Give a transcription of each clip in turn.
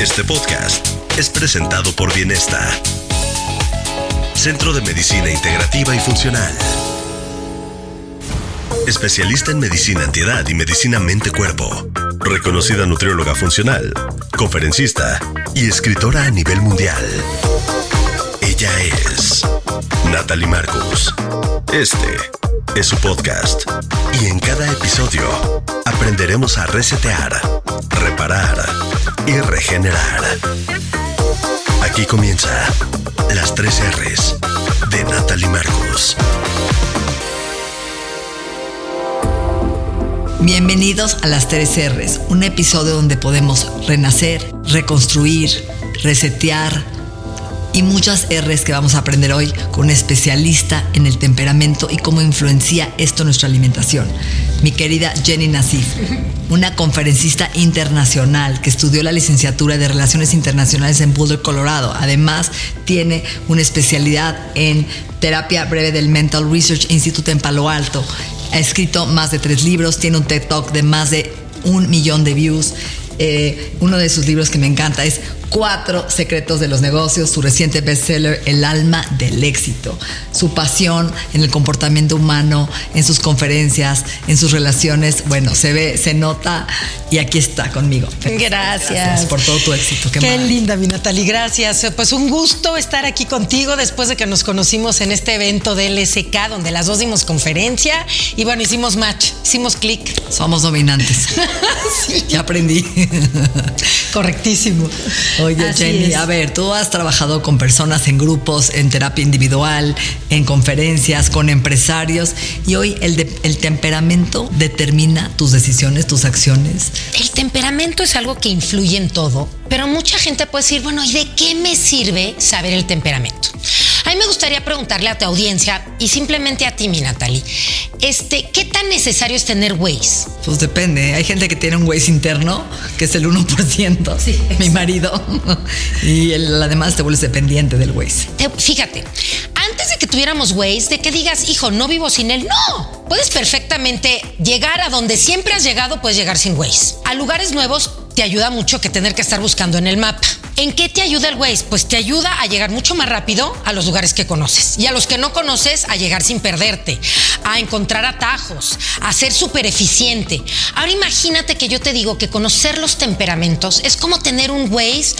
Este podcast es presentado por Bienesta, Centro de Medicina Integrativa y Funcional. Especialista en medicina antiedad y medicina mente-cuerpo. Reconocida nutrióloga funcional, conferencista y escritora a nivel mundial. Ella es Natalie Marcus. Este es su podcast. Y en cada episodio aprenderemos a resetear, reparar y regenerar. Aquí comienza las tres R's de Natalie Marcus. Bienvenidos a las tres R's, un episodio donde podemos renacer, reconstruir, resetear y muchas R's que vamos a aprender hoy con un especialista en el temperamento y cómo influencia esto nuestra alimentación. Mi querida Jenny Nassif, una conferencista internacional que estudió la licenciatura de Relaciones Internacionales en Boulder, Colorado. Además, tiene una especialidad en terapia breve del Mental Research Institute en Palo Alto. Ha escrito más de tres libros, tiene un TED Talk de más de un millón de views. Eh, uno de sus libros que me encanta es Cuatro secretos de los negocios, su reciente bestseller El alma del éxito, su pasión en el comportamiento humano, en sus conferencias, en sus relaciones, bueno, se ve, se nota y aquí está conmigo. Gracias. por todo tu éxito. Qué, linda, mi Natalie, gracias. Pues un gusto estar aquí contigo después de que nos conocimos en este evento de LSK, donde las dos dimos conferencia y bueno, hicimos match, hicimos clic. Somos dominantes. sí. Ya aprendí. Correctísimo. Oye, Así Jenny, es. a ver, tú has trabajado con personas en grupos, en terapia individual, en conferencias, con empresarios, y hoy el, de- el temperamento determina tus decisiones, tus acciones. El temperamento es algo que influye en todo, pero mucha gente puede decir, bueno, ¿y de qué me sirve saber el temperamento? A mí me gustaría preguntarle a tu audiencia y simplemente a ti, mi Natalie, este, ¿qué tan necesario es tener Waze? Pues depende, hay gente que tiene un Waze interno, que es el 1%, Sí, mi marido, y además te vuelves dependiente del Waze. Te- fíjate, antes de que tuviéramos Waze, de que digas, hijo, no vivo sin él, no. Puedes perfectamente llegar a donde siempre has llegado, puedes llegar sin Waze. A lugares nuevos te ayuda mucho que tener que estar buscando en el mapa. ¿En qué te ayuda el Waze? Pues te ayuda a llegar mucho más rápido a los lugares que conoces. Y a los que no conoces, a llegar sin perderte, a encontrar atajos, a ser súper eficiente. Ahora imagínate que yo te digo que conocer los temperamentos es como tener un Waze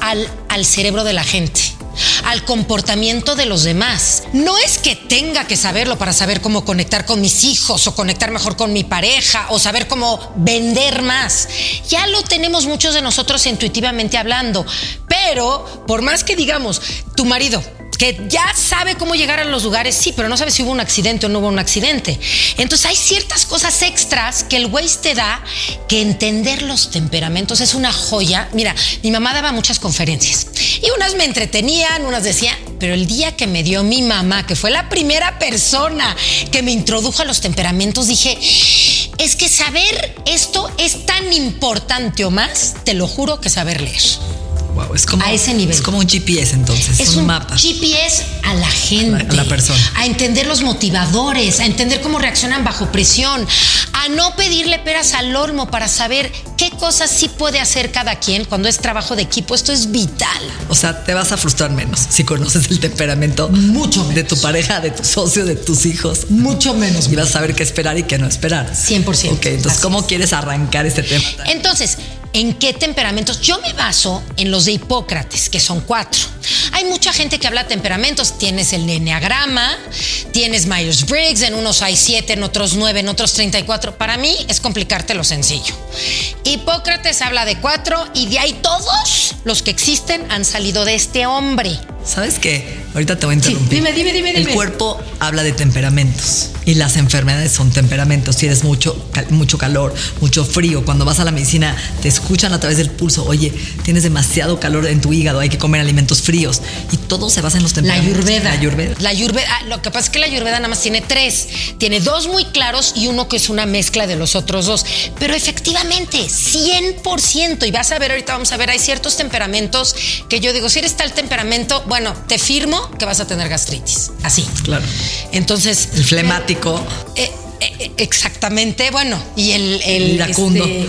al, al cerebro de la gente al comportamiento de los demás. No es que tenga que saberlo para saber cómo conectar con mis hijos o conectar mejor con mi pareja o saber cómo vender más. Ya lo tenemos muchos de nosotros intuitivamente hablando, pero por más que digamos, tu marido que ya sabe cómo llegar a los lugares, sí, pero no sabe si hubo un accidente o no hubo un accidente. Entonces hay ciertas cosas extras que el Waze te da que entender los temperamentos es una joya. Mira, mi mamá daba muchas conferencias y unas me entretenían, unas decían, pero el día que me dio mi mamá, que fue la primera persona que me introdujo a los temperamentos, dije, es que saber esto es tan importante o más, te lo juro, que saber leer. Wow, es como, A ese nivel. Es como un GPS entonces, Es un, un mapa. GPS a la gente. A la persona. A entender los motivadores, a entender cómo reaccionan bajo presión, a no pedirle peras al olmo para saber qué cosas sí puede hacer cada quien cuando es trabajo de equipo. Esto es vital. O sea, te vas a frustrar menos si conoces el temperamento Mucho de tu pareja, de tu socio, de tus hijos. Mucho menos. Y vas a saber qué esperar y qué no esperar. 100%. Ok, entonces, Así ¿cómo es. quieres arrancar este tema? Entonces, ¿en qué temperamentos? Yo me baso en los de Hipócrates, que son cuatro. Hay mucha gente que habla de temperamentos. Tienes el enneagrama, tienes Myers-Briggs, en unos hay siete, en otros nueve, en otros 34. Para mí es complicarte lo sencillo. Hipócrates habla de cuatro y de ahí todos los que existen han salido de este hombre. ¿Sabes qué? Ahorita te voy a interrumpir. dime, dime, dime, El dime. cuerpo habla de temperamentos y las enfermedades son temperamentos. Tienes mucho, mucho calor, mucho frío. Cuando vas a la medicina, te escuchan a través del pulso. Oye, tienes demasiado calor en tu hígado, hay que comer alimentos fríos. Y todo se basa en los La temperamentos. ayurveda. La ayurveda. La Ayurveda. ah, lo que pasa es que la ayurveda nada más tiene tres. Tiene dos muy claros y uno que es una mezcla de los otros dos. Pero efectivamente, 100%. Y vas a ver, ahorita vamos a ver, hay ciertos temperamentos que yo digo, si eres tal temperamento, bueno, te firmo que vas a tener gastritis. Así. Claro. Entonces. El flemático. Eh, eh, eh, exactamente, bueno, y el, el Iracundo. este,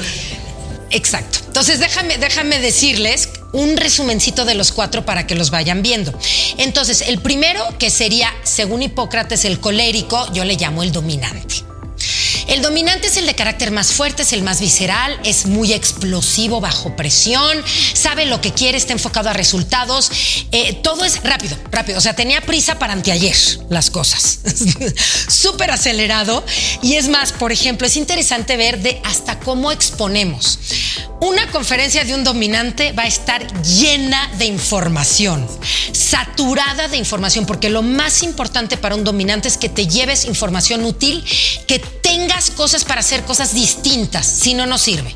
exacto. Entonces, déjame, déjame decirles un resumencito de los cuatro para que los vayan viendo. Entonces, el primero, que sería, según Hipócrates, el colérico, yo le llamo el dominante. El dominante es el de carácter más fuerte, es el más visceral, es muy explosivo bajo presión, sabe lo que quiere, está enfocado a resultados. eh, todo es rápido, rápido. O sea, tenía prisa para anteayer las cosas. Súper acelerado. Y es más, por ejemplo, es interesante ver de hasta cómo exponemos. Una conferencia de un dominante va a estar llena de información, saturada de información, porque lo más importante para un dominante es que te lleves información útil, que tengas cosas para hacer cosas distintas, si no, no sirve.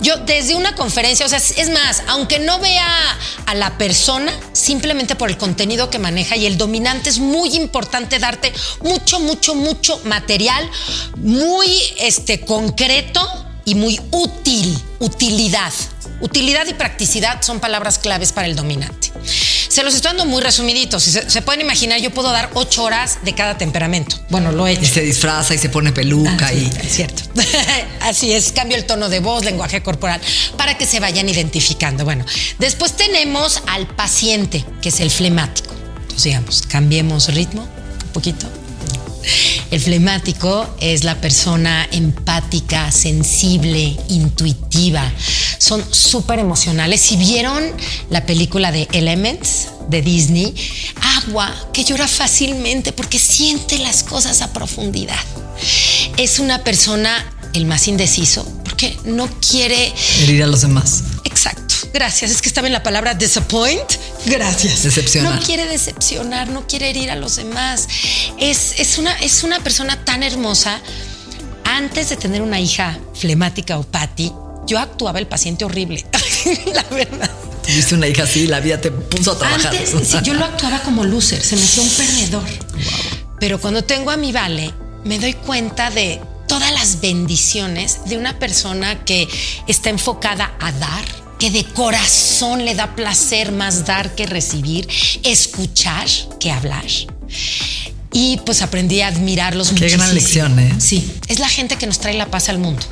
Yo desde una conferencia, o sea, es más, aunque no vea a la persona, simplemente por el contenido que maneja y el dominante es muy importante darte mucho, mucho, mucho material, muy este, concreto y muy útil, utilidad. Utilidad y practicidad son palabras claves para el dominante. Se los estoy dando muy resumiditos. Si se, se pueden imaginar, yo puedo dar ocho horas de cada temperamento. Bueno, lo he Y hecho. se disfraza y se pone peluca Ah, sí, y. es cierto. Así es, cambio el tono de voz, lenguaje corporal, para que se vayan identificando. Bueno, después tenemos al paciente, que es el flemático. Entonces, digamos, cambiemos ritmo un poquito. El flemático es la persona empática, sensible, intuitiva. Son súper emocionales. Si vieron la película de Elements de Disney, agua que llora fácilmente porque siente las cosas a profundidad. Es una persona el más indeciso porque no quiere Herir a los demás. Exacto. Gracias. Es que estaba en la palabra disappoint. Gracias. Decepcionar. No quiere decepcionar, no quiere herir a los demás. Es, es, una, es una persona tan hermosa. Antes de tener una hija flemática o Patty, yo actuaba el paciente horrible. la verdad. Tuviste una hija así, la vida te puso a trabajar. Antes, sí, yo lo actuaba como loser, se me hacía un perdedor. Pero cuando tengo a mi Vale, me doy cuenta de todas las bendiciones de una persona que está enfocada a dar, que de corazón le da placer más dar que recibir, escuchar que hablar. Y pues aprendí a admirarlos Qué gran lección, ¿eh? Sí, es la gente que nos trae la paz al mundo.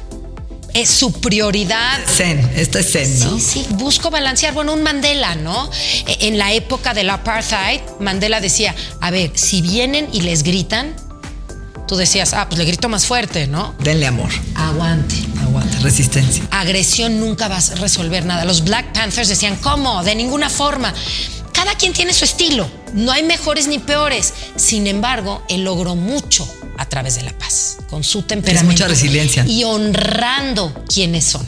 Es su prioridad Zen, esta es Zen, ¿no? Sí, sí, busco balancear. Bueno, un Mandela, ¿no? E- En la época del apartheid, Mandela decía, a ver, si vienen y les gritan, tú decías, ah, pues le grito más fuerte, ¿no? Denle amor. Aguante. Aguante, resistencia. Agresión nunca vas a resolver nada. Los Black Panthers decían, ¿cómo? De ninguna forma. Cada quien tiene su estilo. No hay mejores ni peores. Sin embargo, él logró mucho a través de la paz, con su temperamento. mucha resiliencia. Y honrando quienes son.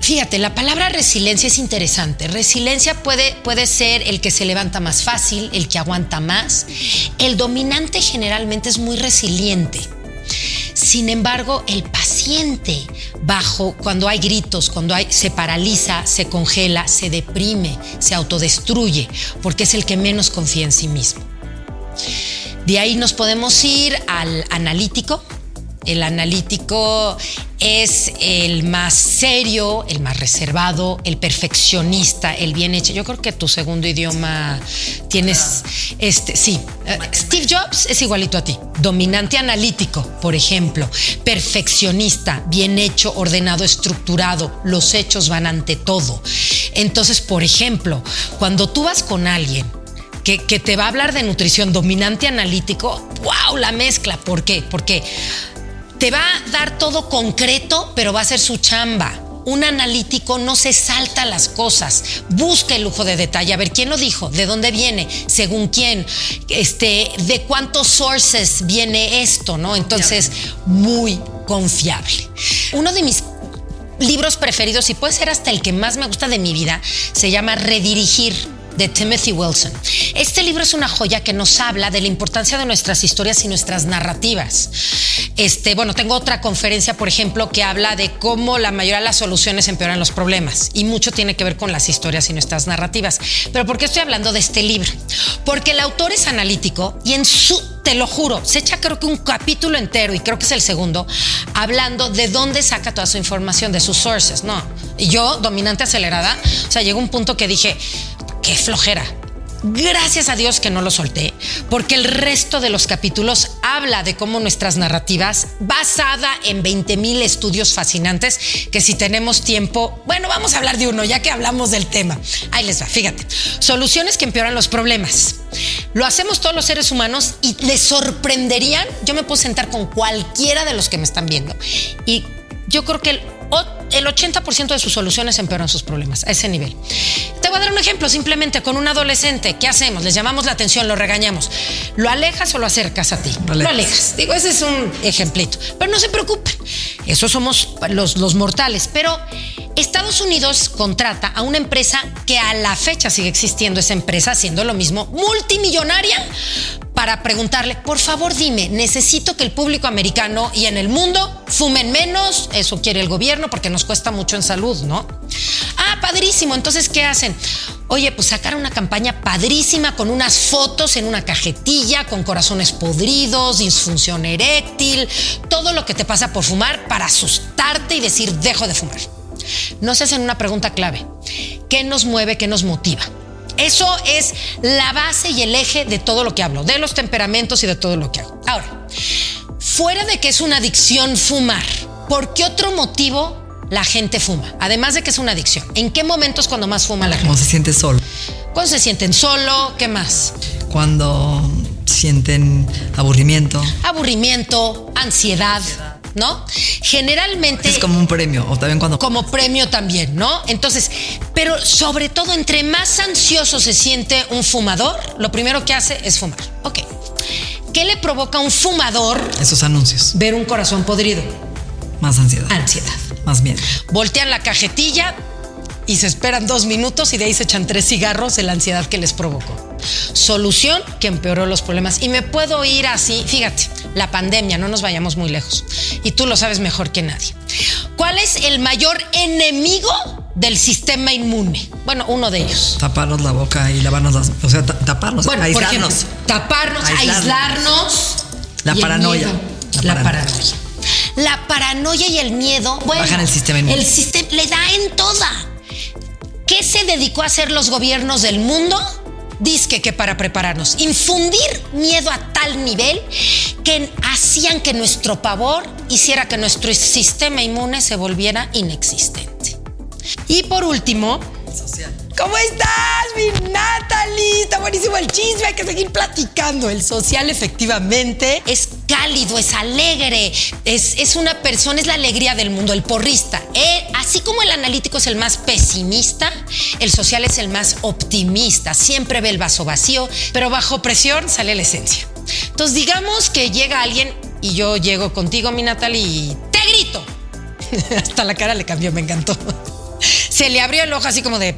Fíjate, la palabra resiliencia es interesante. Resiliencia puede, puede ser el que se levanta más fácil, el que aguanta más. El dominante generalmente es muy resiliente. Sin embargo, el paciente bajo cuando hay gritos, cuando hay se paraliza, se congela, se deprime, se autodestruye, porque es el que menos confía en sí mismo. De ahí nos podemos ir al analítico. El analítico es el más serio, el más reservado, el perfeccionista, el bien hecho. Yo creo que tu segundo idioma tienes este, sí. Eh, Steve Jobs es igualito a ti. Dominante analítico, por ejemplo. Perfeccionista, bien hecho, ordenado, estructurado. Los hechos van ante todo. Entonces, por ejemplo, cuando tú vas con alguien que, que te va a hablar de nutrición dominante analítico, wow, la mezcla. ¿Por qué? Porque te va a dar todo concreto, pero va a ser su chamba. Un analítico no se salta las cosas, busca el lujo de detalle. A ver, ¿quién lo dijo? ¿De dónde viene? ¿Según quién? Este, ¿De cuántos sources viene esto? ¿No? Entonces, muy confiable. Uno de mis libros preferidos, y puede ser hasta el que más me gusta de mi vida, se llama Redirigir de Timothy Wilson. Este libro es una joya que nos habla de la importancia de nuestras historias y nuestras narrativas. Este, bueno, tengo otra conferencia, por ejemplo, que habla de cómo la mayoría de las soluciones empeoran los problemas y mucho tiene que ver con las historias y nuestras narrativas. Pero ¿por qué estoy hablando de este libro? Porque el autor es analítico y en su te lo juro, se echa creo que un capítulo entero, y creo que es el segundo, hablando de dónde saca toda su información, de sus sources, ¿no? Y yo, dominante acelerada, o sea, llegó un punto que dije, qué flojera. Gracias a Dios que no lo solté, porque el resto de los capítulos habla de cómo nuestras narrativas, basada en 20 mil estudios fascinantes, que si tenemos tiempo, bueno, vamos a hablar de uno, ya que hablamos del tema. Ahí les va, fíjate. Soluciones que empeoran los problemas. Lo hacemos todos los seres humanos y les sorprenderían. Yo me puedo sentar con cualquiera de los que me están viendo y yo creo que el el 80% de sus soluciones empeoran sus problemas, a ese nivel. Te voy a dar un ejemplo, simplemente con un adolescente, ¿qué hacemos? Les llamamos la atención, lo regañamos. ¿Lo alejas o lo acercas a ti? Lo alejas. Digo, ese es un ejemplito. Pero no se preocupen, esos somos los, los mortales. Pero Estados Unidos contrata a una empresa que a la fecha sigue existiendo esa empresa, haciendo lo mismo, multimillonaria, para preguntarle, por favor dime, necesito que el público americano y en el mundo fumen menos, eso quiere el gobierno porque nos cuesta mucho en salud, ¿no? Ah, padrísimo, entonces, ¿qué hacen? Oye, pues sacar una campaña padrísima con unas fotos en una cajetilla, con corazones podridos, disfunción eréctil, todo lo que te pasa por fumar para asustarte y decir, dejo de fumar. No se hacen una pregunta clave. ¿Qué nos mueve, qué nos motiva? Eso es la base y el eje de todo lo que hablo, de los temperamentos y de todo lo que hago. Ahora, fuera de que es una adicción fumar, ¿por qué otro motivo la gente fuma? Además de que es una adicción. ¿En qué momentos cuando más fuma la gente? Cuando se siente solo. Cuando se sienten solo, ¿qué más? Cuando sienten aburrimiento. Aburrimiento, ansiedad. ¿No? Generalmente... Es como un premio, o también cuando... Como premio también, ¿no? Entonces, pero sobre todo, entre más ansioso se siente un fumador, lo primero que hace es fumar. Ok. ¿Qué le provoca a un fumador? Esos anuncios. Ver un corazón podrido. Más ansiedad. Ansiedad. Más miedo. Voltean la cajetilla y se esperan dos minutos y de ahí se echan tres cigarros de la ansiedad que les provocó. Solución que empeoró los problemas. Y me puedo ir así, fíjate, la pandemia, no nos vayamos muy lejos. Y tú lo sabes mejor que nadie. ¿Cuál es el mayor enemigo del sistema inmune? Bueno, uno de ellos. Taparnos la boca y lavarnos las... O sea, taparnos, bueno, aislarnos. taparnos, aislarnos. la, paranoia. la, paranoia. La paranoia y el miedo, bueno, bajan el sistema inmune. El sistema le da en toda. ¿Qué se dedicó a hacer los gobiernos del mundo? Disque que para prepararnos, infundir miedo a tal nivel que hacían que nuestro pavor hiciera que nuestro sistema inmune se volviera inexistente. Y por último, social. ¿Cómo estás, mi Natalie? Está buenísimo el chisme, hay que seguir platicando. El social efectivamente es cálido, es alegre, es, es una persona, es la alegría del mundo, el porrista. Eh, así como el analítico es el más pesimista, el social es el más optimista. Siempre ve el vaso vacío, pero bajo presión sale la esencia. Entonces digamos que llega alguien y yo llego contigo, mi Natalie, y te grito. Hasta la cara le cambió, me encantó. Se le abrió el ojo así como de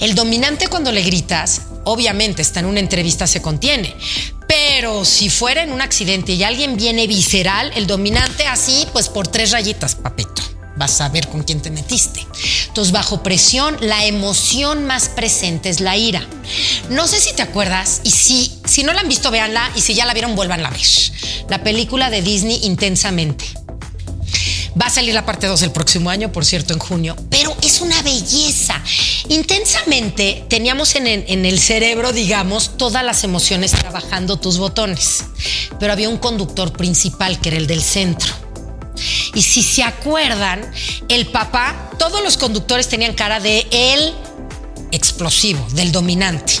el dominante cuando le gritas, obviamente está en una entrevista, se contiene. Pero si fuera en un accidente y alguien viene visceral, el dominante así, pues por tres rayitas, papito. Vas a ver con quién te metiste. Entonces, bajo presión, la emoción más presente es la ira. No sé si te acuerdas, y si, si no la han visto, véanla, y si ya la vieron, vuelvan a ver. La película de Disney Intensamente. Va a salir la parte 2 el próximo año, por cierto, en junio, pero es una belleza. Intensamente teníamos en, en el cerebro, digamos, todas las emociones trabajando tus botones, pero había un conductor principal que era el del centro. Y si se acuerdan, el papá, todos los conductores tenían cara de el explosivo, del dominante.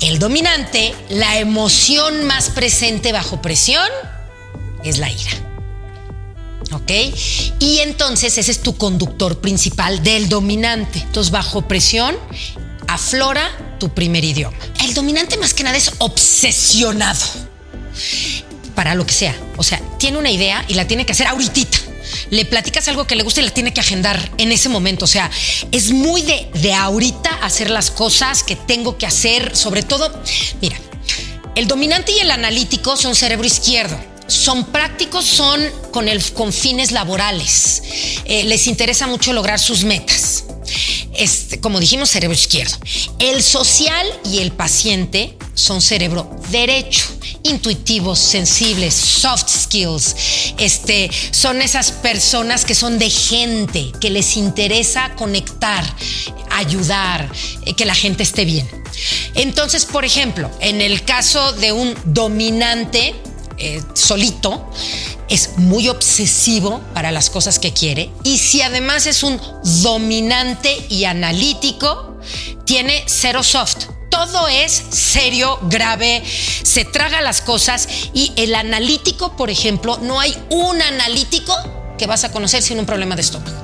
El dominante, la emoción más presente bajo presión es la ira. ¿Ok? Y entonces ese es tu conductor principal del dominante. Entonces, bajo presión, aflora tu primer idioma. El dominante más que nada es obsesionado para lo que sea. O sea, tiene una idea y la tiene que hacer ahorita. le platicas algo que le gusta y le tiene que agendar en ese momento. O sea, es muy de, de ahorita hacer las cosas que tengo que hacer. Sobre todo, mira, el dominante y el analítico son cerebro izquierdo son prácticos, son con, el, con fines laborales. Eh, les interesa mucho lograr sus metas. Este, como dijimos, cerebro izquierdo. El social y el paciente son cerebro derecho, intuitivos, sensibles, soft skills. Este, son esas personas que son de gente, que les interesa conectar, ayudar, eh, que la gente esté bien. Entonces, por ejemplo, en el caso de un dominante, eh, solito, es muy obsesivo para las cosas que quiere. Y si además es un dominante y analítico, tiene cero soft. Todo es serio, grave, se traga las cosas. Y el analítico, por ejemplo, no hay un analítico que vas a conocer sin un problema de estómago.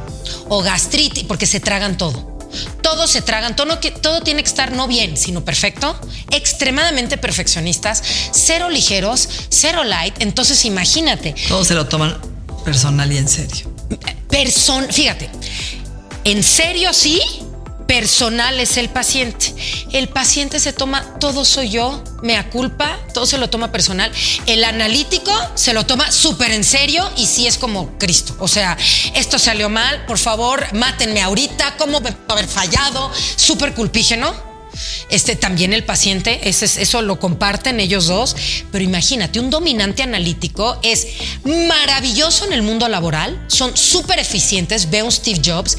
O gastritis, porque se tragan todo todos se tragan, todo, todo tiene que estar no bien, sino perfecto, extremadamente perfeccionistas, cero ligeros, cero light. Entonces imagínate. Todos se lo toman personal y en serio. Person, fíjate, en serio sí, personal es el paciente. El paciente se toma todo soy yo, me culpa, todo se lo toma personal. El analítico se lo toma súper en serio y sí es como Cristo. O sea, esto salió mal, por favor, mátenme ahorita, ¿cómo me haber fallado? Súper culpígeno este, también el paciente, eso lo comparten ellos dos, pero imagínate, un dominante analítico es maravilloso en el mundo laboral, son súper eficientes, ve un Steve Jobs,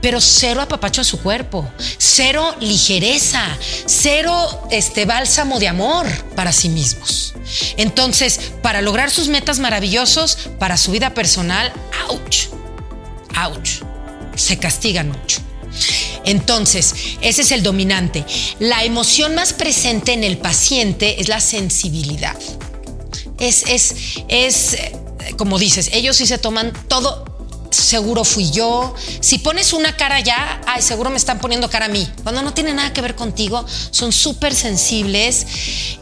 pero cero apapacho a su cuerpo, cero ligereza, cero este, bálsamo de amor para sí mismos. Entonces, para lograr sus metas maravillosos, para su vida personal, ouch, ouch, se castigan mucho. Entonces, ese es el dominante. La emoción más presente en el paciente es la sensibilidad. Es, es, es, como dices, ellos sí se toman todo seguro fui yo. Si pones una cara ya, ay, seguro me están poniendo cara a mí. Cuando no tiene nada que ver contigo, son súper sensibles.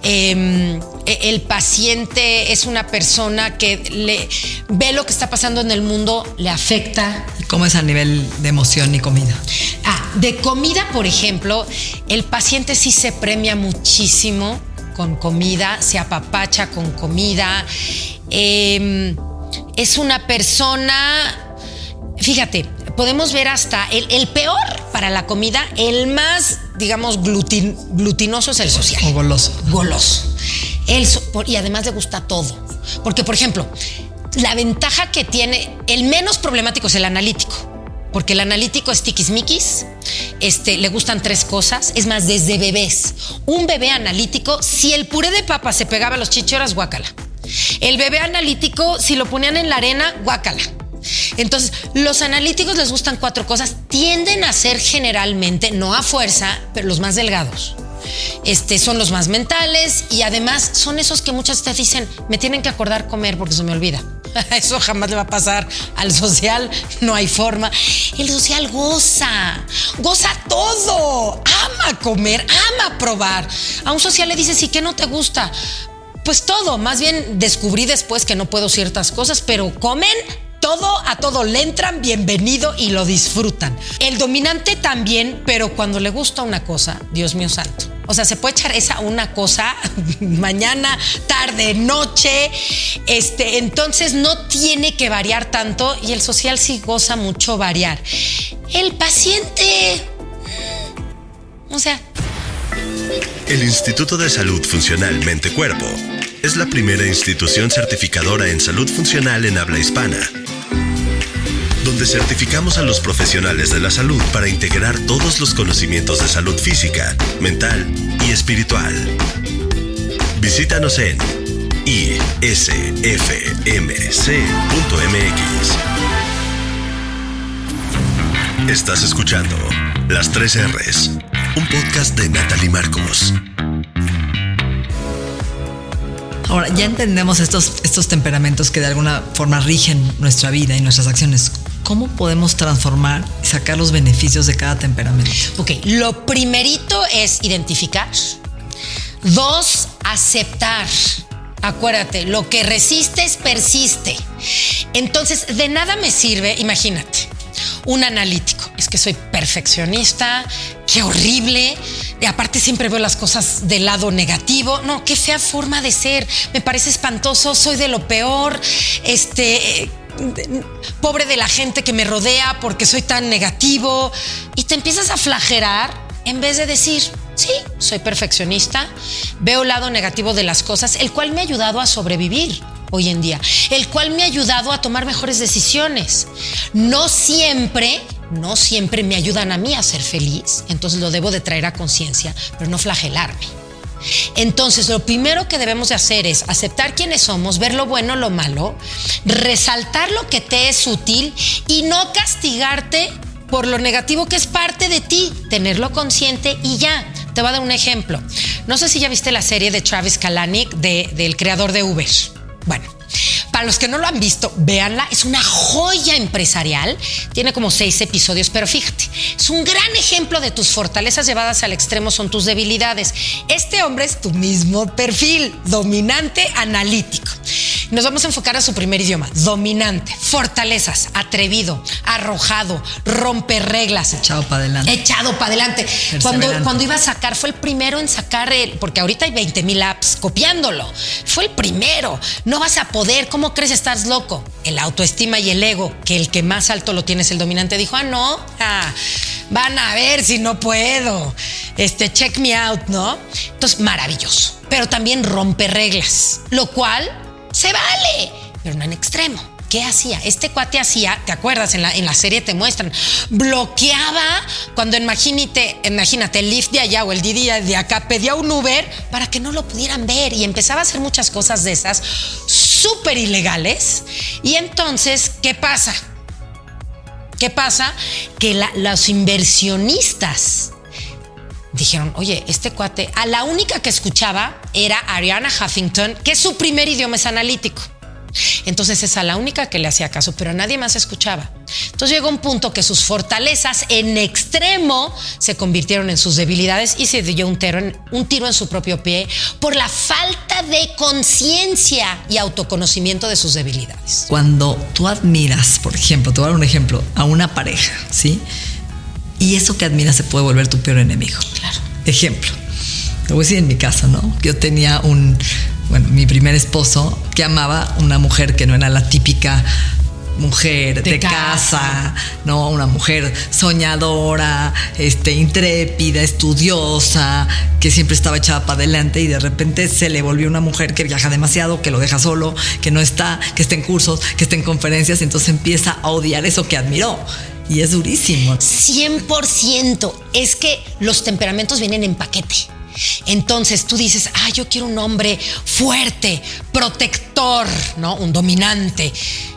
Em, e, el paciente es una persona que le ve lo que está pasando en el mundo, le afecta. ¿Y cómo es a nivel de emoción y comida? Ah, de comida, por ejemplo, el paciente sí se premia muchísimo con comida, se apapacha con comida. Em, es una persona fíjate, podemos ver hasta el, peor para la comida, el más, digamos, glutinoso es el social. O goloso. Goloso. y además le gusta todo. Porque, por ejemplo, la ventaja que tiene, el menos problemático es el analítico. Porque el analítico es tiquismiquis, este, le gustan tres cosas. Es más, desde bebés. Un bebé analítico, si el puré de papa se pegaba a los chichoras, guácala. El bebé analítico, si lo ponían en la arena, guácala. Entonces, los analíticos les gustan cuatro cosas, tienden a ser generalmente, no a fuerza, pero los más delgados. Este, son los más mentales y además son esos que muchas te dicen, me tienen que acordar comer porque se me olvida. Eso jamás le va a pasar al social, no hay forma. El social goza, goza todo, ama comer, ama probar. A un social le dices, ¿y qué no te gusta? Pues todo, más bien descubrí después que no puedo ciertas cosas, pero comen todo a todo le entran bienvenido y lo disfrutan. El dominante también, pero cuando le gusta una cosa, Dios mío santo. O sea, se puede echar esa una cosa mañana, tarde, noche. Este, entonces no tiene que variar tanto y el social sí goza mucho variar. El paciente, o sea, el Instituto de Salud Funcional Mente Cuerpo es la primera institución certificadora en salud funcional en habla hispana donde certificamos a los profesionales de la salud para integrar todos los conocimientos de salud física, mental y espiritual. Visítanos en isfmc.mx. Estás escuchando Las 3 R's, un podcast de Natalie Marcos. Ahora, ya entendemos estos, estos temperamentos que de alguna forma rigen nuestra vida y nuestras acciones. ¿Cómo podemos transformar y sacar los beneficios de cada temperamento? Ok, lo primerito es identificar. Dos, aceptar. Acuérdate, lo que resistes persiste. Entonces, de nada me sirve, imagínate, un analítico. Es que soy perfeccionista, qué horrible. Aparte siempre veo las cosas del lado negativo. No, qué fea forma de ser. Me parece espantoso, soy de lo peor. Este eh, pobre de la gente que me rodea porque soy tan negativo. Y te empiezas a flagerar en vez de decir, sí, soy perfeccionista, veo el lado negativo de las cosas, el cual me ha ayudado a sobrevivir hoy en día, el cual me ha ayudado a tomar mejores decisiones. No siempre, no siempre me ayudan a mí a ser feliz, entonces lo debo de traer a conciencia, pero no flagelarme. Entonces, lo primero que debemos de hacer es aceptar quiénes somos, ver lo bueno, lo malo, resaltar lo que te es útil y no castigarte por lo negativo que es parte de ti, tenerlo consciente y ya. Te voy a dar un ejemplo. No sé si ya viste la serie de Travis Kalanick, del creador de Uber. Bueno, para los que no lo han visto, véanla. Es una joya empresarial. Tiene como seis episodios, pero fíjate, es un gran ejemplo de tus fortalezas llevadas al extremo son tus debilidades. Este hombre es tu mismo perfil, dominante, analítico. Nos vamos a enfocar a su primer idioma, dominante, fortalezas, atrevido, arrojado, rompe reglas. Echado para adelante. Echado para adelante. Cuando, cuando iba a sacar, fue el primero en sacar, el, porque ahorita hay 20 mil apps copiándolo. Fue el primero. No vas a poder, ¿cómo crees? Estás loco. El autoestima y el ego, que el que más alto lo tiene es el dominante, dijo, ah, no, ah, van a ver si no puedo. Este, check me out, ¿no? Entonces, maravilloso. Pero también rompe reglas, lo cual se vale, pero no en extremo. ¿Qué hacía? Este cuate hacía, ¿te acuerdas? En la, en la serie te muestran, bloqueaba cuando imagínate, imagínate el Lyft de allá o el Didi de acá, pedía un Uber para que no lo pudieran ver y empezaba a hacer muchas cosas de esas súper ilegales. Y entonces, ¿qué pasa? ¿Qué pasa? Que los inversionistas dijeron, oye, este cuate, a la única que escuchaba era Ariana Huffington, que su primer idioma es analítico. Entonces es a la única que le hacía caso, pero nadie más escuchaba. Entonces llegó un punto que sus fortalezas en extremo se convirtieron en sus debilidades y se dio un tiro, en, un tiro en su propio pie por la falta de conciencia y autoconocimiento de sus debilidades. Cuando tú admiras, por ejemplo, te voy a dar un ejemplo, a una pareja, ¿sí? Y eso que admiras se puede volver tu peor enemigo. Claro. Ejemplo. Te voy a decir en mi casa, ¿no? Yo tenía un, bueno, mi primer esposo que amaba una mujer que no era la típica mujer de, casa. no una mujer soñadora este intrépida estudiosa que siempre estaba echada para adelante y de repente se le volvió una mujer que viaja demasiado que lo deja solo que no está que está en cursos que está en conferencias entonces empieza a odiar eso que admiró y es durísimo 100% es que los temperamentos vienen en paquete entonces tú dices, ah, yo quiero un hombre fuerte, protector, ¿no? Un dominante.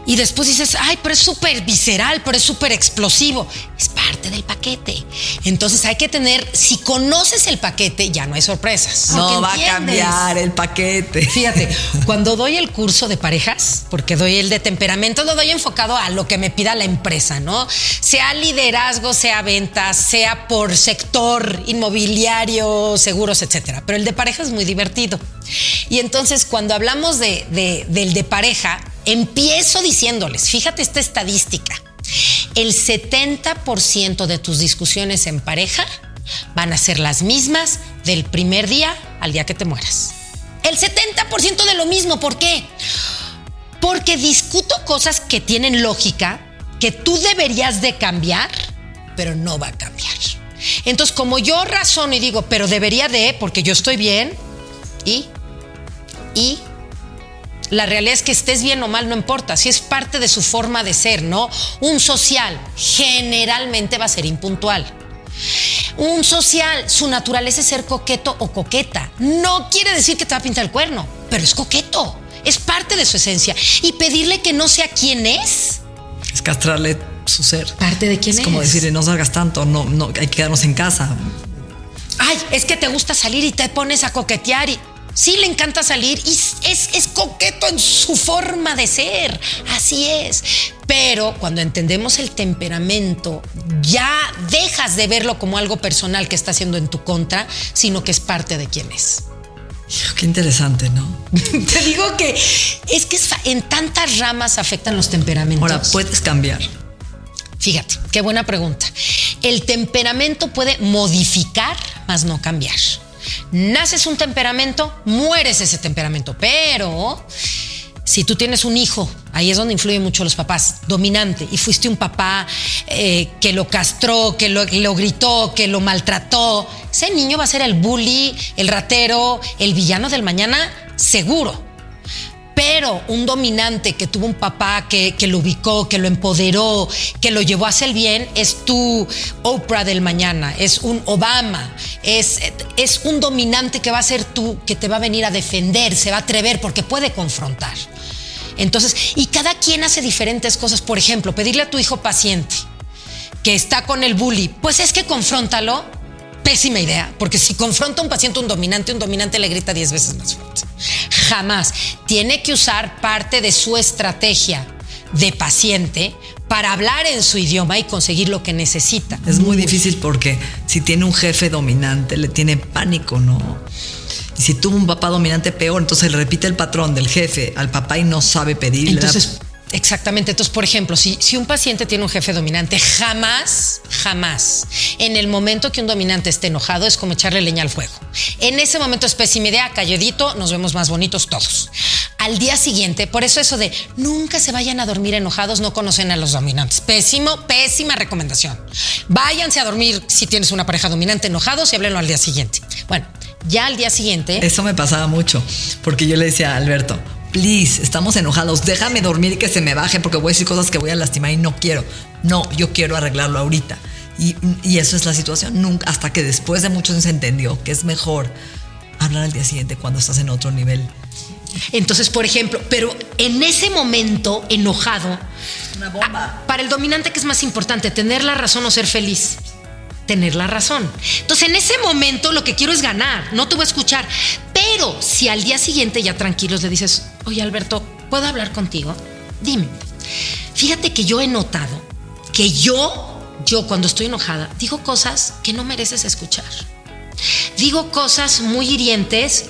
Y después dices, ay, pero es súper visceral, pero es súper explosivo. Es parte del paquete. Entonces hay que tener, si conoces el paquete, ya no hay sorpresas. No va a cambiar el paquete. Fíjate, cuando doy el curso de parejas, porque doy el de temperamento, lo doy enfocado a lo que me pida la empresa, ¿no? Sea liderazgo, sea ventas, sea por sector inmobiliario, seguros, etcétera. Pero el de pareja es muy divertido. Y entonces cuando hablamos de, del de pareja, empiezo diciéndoles, fíjate esta estadística, el 70% de tus discusiones en pareja van a ser las mismas del primer día al día que te mueras. El 70% de lo mismo, ¿por qué? Porque discuto cosas que tienen lógica, que tú deberías de cambiar, pero no va a cambiar. Entonces, como yo razono y digo, pero debería de, porque yo estoy bien, y y la realidad es que estés bien o mal, no importa, si es parte de su forma de ser, ¿no? Un social generalmente va a ser impuntual. Un social, su naturaleza es ser coqueto o coqueta. No quiere decir que te va a pintar el cuerno, pero es coqueto. Es parte de su esencia. Y pedirle que no sea quien es. Es castrarle su ser. Parte de quién es. Es como decirle, no salgas tanto, no, no, hay que quedarnos en casa. Ay, es que te gusta salir y te pones a coquetear y sí le encanta salir y es, es, coqueto en su forma de ser, así es. Pero cuando entendemos el temperamento, ya dejas de verlo como algo personal que está haciendo en tu contra, sino que es parte de quién es. Qué interesante, ¿no? Te digo que es que en tantas ramas afectan los temperamentos. Ahora, ¿puedes cambiar? Fíjate, qué buena pregunta. El temperamento puede modificar, más no cambiar. Naces un temperamento, mueres ese temperamento, pero si tú tienes un hijo, ahí es donde influyen mucho los papás, dominante, y fuiste un papá eh, que lo castró, que lo, lo, gritó, que lo maltrató, ese niño va a ser el bully, el ratero, el villano del mañana, seguro. Un dominante que tuvo un papá que, lo ubicó, que lo empoderó, que lo llevó hacia el bien, es tu Oprah del mañana, es un Obama, es, es un dominante que va a ser tú, que te va a venir a defender, se va a atrever porque puede confrontar. Entonces, y cada quien hace diferentes cosas. Por ejemplo, pedirle a tu hijo paciente que está con el bully, pues es que confróntalo. Pésima idea, porque si confronta a un paciente un dominante, un dominante le grita 10 veces más fuerte. Jamás. Tiene que usar parte de su estrategia de paciente para hablar en su idioma y conseguir lo que necesita. Es muy difícil porque si tiene un jefe dominante, le tiene pánico, ¿no? Y si tuvo un papá dominante, peor. Entonces le repite el patrón del jefe al papá y no sabe pedir. Entonces, Exactamente. Entonces, por ejemplo, si, si, un paciente tiene un jefe dominante, jamás, jamás, en el momento que un dominante esté enojado, es como echarle leña al fuego. En ese momento es pésima idea, calladito, nos vemos más bonitos todos. Al día siguiente, por eso eso de nunca se vayan a dormir enojados, no conocen a los dominantes. Pésimo, pésima recomendación. Váyanse a dormir si tienes una pareja dominante enojados y háblenlo al día siguiente. Bueno, ya al día siguiente. Eso me pasaba mucho, porque yo le decía a Alberto, please, estamos enojados, déjame dormir y que se me baje porque voy a decir cosas que voy a lastimar y no quiero. No, yo quiero arreglarlo ahorita. Y, eso es la situación, nunca, hasta que después de muchos se entendió que es mejor hablar al día siguiente cuando estás en otro nivel. Entonces, por ejemplo, pero en ese momento enojado, una bomba. Para el dominante, ¿qué es más importante? ¿Tener la razón o ser feliz? tener la razón. Entonces, en ese momento lo que quiero es ganar, no te voy a escuchar. Pero si al día siguiente ya tranquilos le dices, oye Alberto, ¿puedo hablar contigo? Dime, fíjate que yo he notado que yo, yo cuando estoy enojada, digo cosas que no mereces escuchar. Digo cosas muy hirientes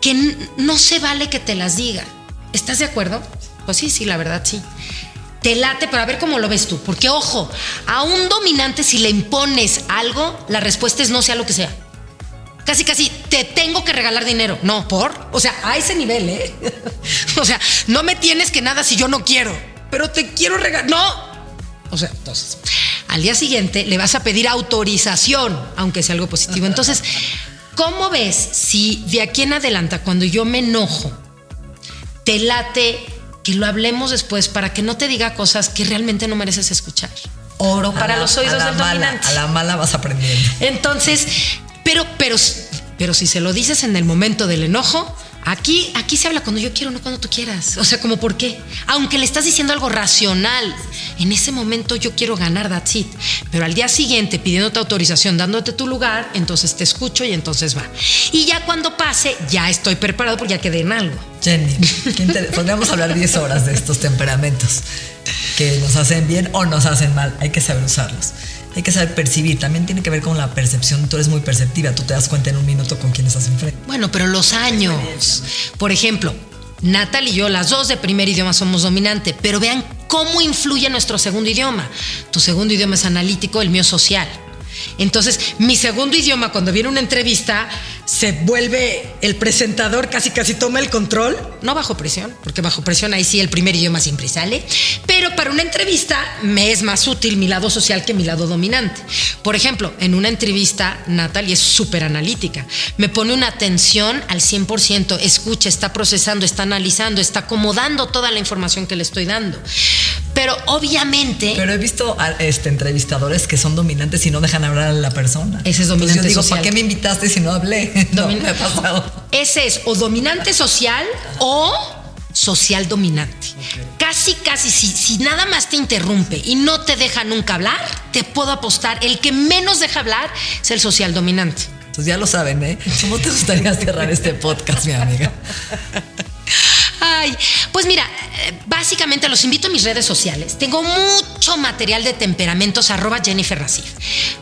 que no se vale que te las diga. ¿Estás de acuerdo? Pues sí, sí, la verdad sí te late, pero a ver cómo lo ves tú. Porque, ojo, a un dominante si le impones algo, la respuesta es no sea lo que sea. Casi, casi, te tengo que regalar dinero. No, por. O sea, a ese nivel, ¿eh? o sea, no me tienes que nada si yo no quiero, pero te quiero regalar. No. O sea, entonces, al día siguiente le vas a pedir autorización, aunque sea algo positivo. Entonces, ¿cómo ves si de aquí en adelante, cuando yo me enojo, te late que lo hablemos después para que no te diga cosas que realmente no mereces escuchar. Oro para los oídos del dominante. A la mala vas aprendiendo. Entonces, pero, pero, pero si se lo dices en el momento del enojo, Aquí, aquí se habla cuando yo quiero, no cuando tú quieras. O sea, como por qué. Aunque le estás diciendo algo racional, en ese momento yo quiero ganar, that's it. Pero al día siguiente, pidiéndote autorización, dándote tu lugar, entonces te escucho y entonces va. Y ya cuando pase, ya estoy preparado porque ya quedé en algo. Jenny, podríamos hablar 10 horas de estos temperamentos que nos hacen bien o nos hacen mal. Hay que saber usarlos hay que saber percibir. También tiene que ver con la percepción. Tú eres muy perceptiva. Tú te das cuenta en un minuto con quién estás enfrente. Bueno, pero los años. Por ejemplo, Natal y yo, las dos de primer idioma somos dominante, pero vean cómo influye nuestro segundo idioma. Tu segundo idioma es analítico, el mío social. Entonces, mi segundo idioma, cuando viene una entrevista, se vuelve el presentador, casi casi toma el control, no bajo presión, porque bajo presión ahí sí el primer idioma siempre sale, pero para una entrevista me es más útil mi lado social que mi lado dominante. Por ejemplo, en una entrevista, Natalie es súper analítica, me pone una atención al 100%, escucha, está procesando, está analizando, está acomodando toda la información que le estoy dando. Pero obviamente... Pero he visto a, este, entrevistadores que son dominantes y no dejan hablar a la persona. Ese es dominante yo digo, ¿para qué me invitaste si no hablé? no, me ha pasado. Ese es o dominante social o social dominante. Casi, casi, si, si nada más te interrumpe y no te deja nunca hablar, te puedo apostar, el que menos deja hablar es el social dominante. Pues ya lo saben, ¿eh? ¿Cómo te gustaría cerrar este podcast, mi amiga? Pues mira, eh, básicamente los invito a mis redes sociales. Tengo mucho material de temperamentos arroba Jennifer Racif.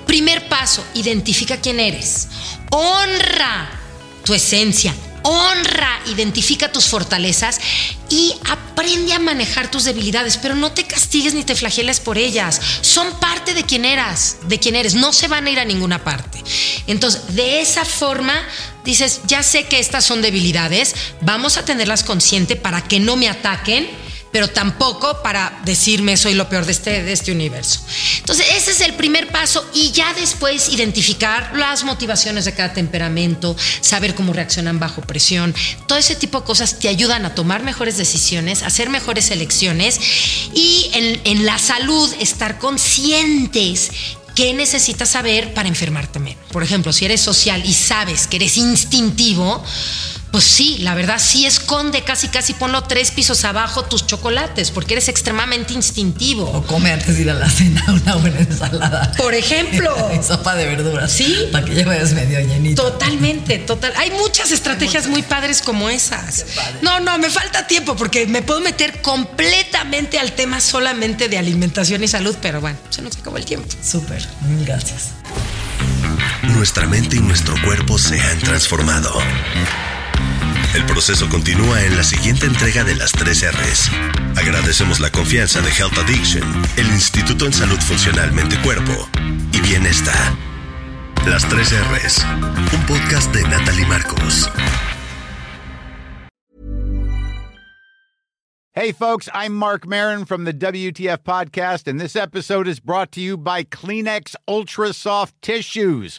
Primer paso, identifica quién eres. Honra tu esencia. Honra, identifica tus fortalezas y aprende a manejar tus debilidades, pero no te castigues ni te flageles por ellas. Son parte de quien eras, de quien eres, no se van a ir a ninguna parte. Entonces, de esa forma dices, ya sé que estas son debilidades, vamos a tenerlas consciente para que no me ataquen pero tampoco para decirme soy lo peor de este, de este universo. Entonces, ese es el primer paso y ya después identificar las motivaciones de cada temperamento, saber cómo reaccionan bajo presión, todo ese tipo de cosas te ayudan a tomar mejores decisiones, hacer mejores elecciones y en, en la salud estar conscientes ¿Qué necesitas saber para enfermarte menos? Por ejemplo, si eres social y sabes que eres instintivo, pues sí, la verdad sí esconde casi casi ponlo tres pisos abajo tus chocolates porque eres extremadamente instintivo. O come antes de ir a la cena una buena ensalada. Por ejemplo. y sopa de verduras. Sí. Para que lleves medio llenito. Totalmente, total. Hay muchas estrategias muy padres como esas. No, no, me falta tiempo porque me puedo meter completamente al tema solamente de alimentación y salud, pero bueno, se nos acabó el tiempo. Súper, mil gracias. Nuestra mente y nuestro cuerpo se han transformado. El proceso continúa en la siguiente entrega de las 3 R's. Agradecemos la confianza de Health Addiction, el Instituto en Salud Funcional Mente Cuerpo y Bienestar. Las 3 R's, un podcast de Natalie Marcos. Hey, folks, I'm Mark Marin from the WTF Podcast, and this episode is brought to you by Kleenex Ultra Soft Tissues